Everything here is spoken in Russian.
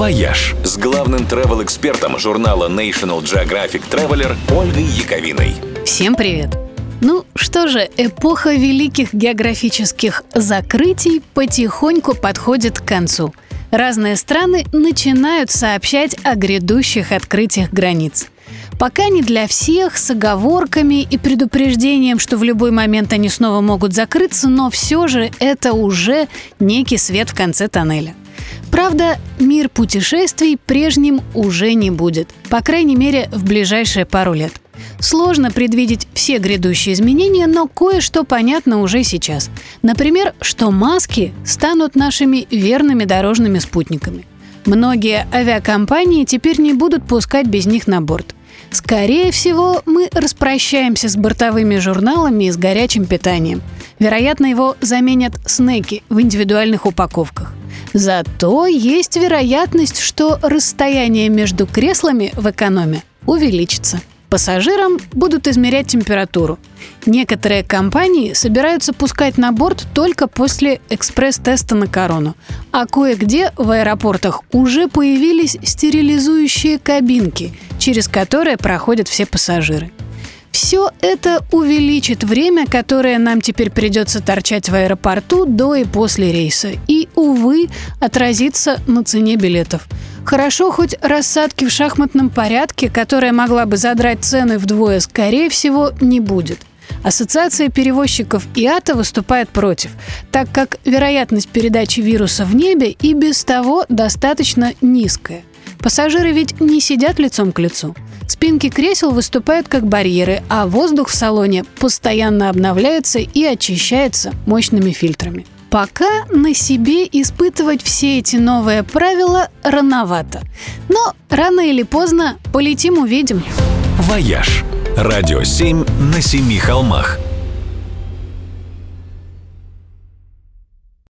«Вояж» с главным travel-экспертом журнала National Geographic Traveler Ольгой Яковиной. Всем привет! Ну что же, эпоха великих географических закрытий потихоньку подходит к концу. Разные страны начинают сообщать о грядущих открытиях границ. Пока не для всех, с оговорками и предупреждением, что в любой момент они снова могут закрыться, но все же это уже некий свет в конце тоннеля. Правда, мир путешествий прежним уже не будет, по крайней мере, в ближайшие пару лет. Сложно предвидеть все грядущие изменения, но кое-что понятно уже сейчас. Например, что маски станут нашими верными дорожными спутниками. Многие авиакомпании теперь не будут пускать без них на борт. Скорее всего, мы распрощаемся с бортовыми журналами и с горячим питанием. Вероятно, его заменят снеки в индивидуальных упаковках. Зато есть вероятность, что расстояние между креслами в экономе увеличится. Пассажирам будут измерять температуру. Некоторые компании собираются пускать на борт только после экспресс-теста на корону. А кое-где в аэропортах уже появились стерилизующие кабинки, через которые проходят все пассажиры. Все это увеличит время, которое нам теперь придется торчать в аэропорту до и после рейса. И, увы, отразится на цене билетов. Хорошо, хоть рассадки в шахматном порядке, которая могла бы задрать цены вдвое, скорее всего, не будет. Ассоциация перевозчиков ИАТА выступает против, так как вероятность передачи вируса в небе и без того достаточно низкая. Пассажиры ведь не сидят лицом к лицу. Спинки кресел выступают как барьеры, а воздух в салоне постоянно обновляется и очищается мощными фильтрами. Пока на себе испытывать все эти новые правила рановато. Но рано или поздно полетим увидим. «Вояж» – радио 7 на семи холмах –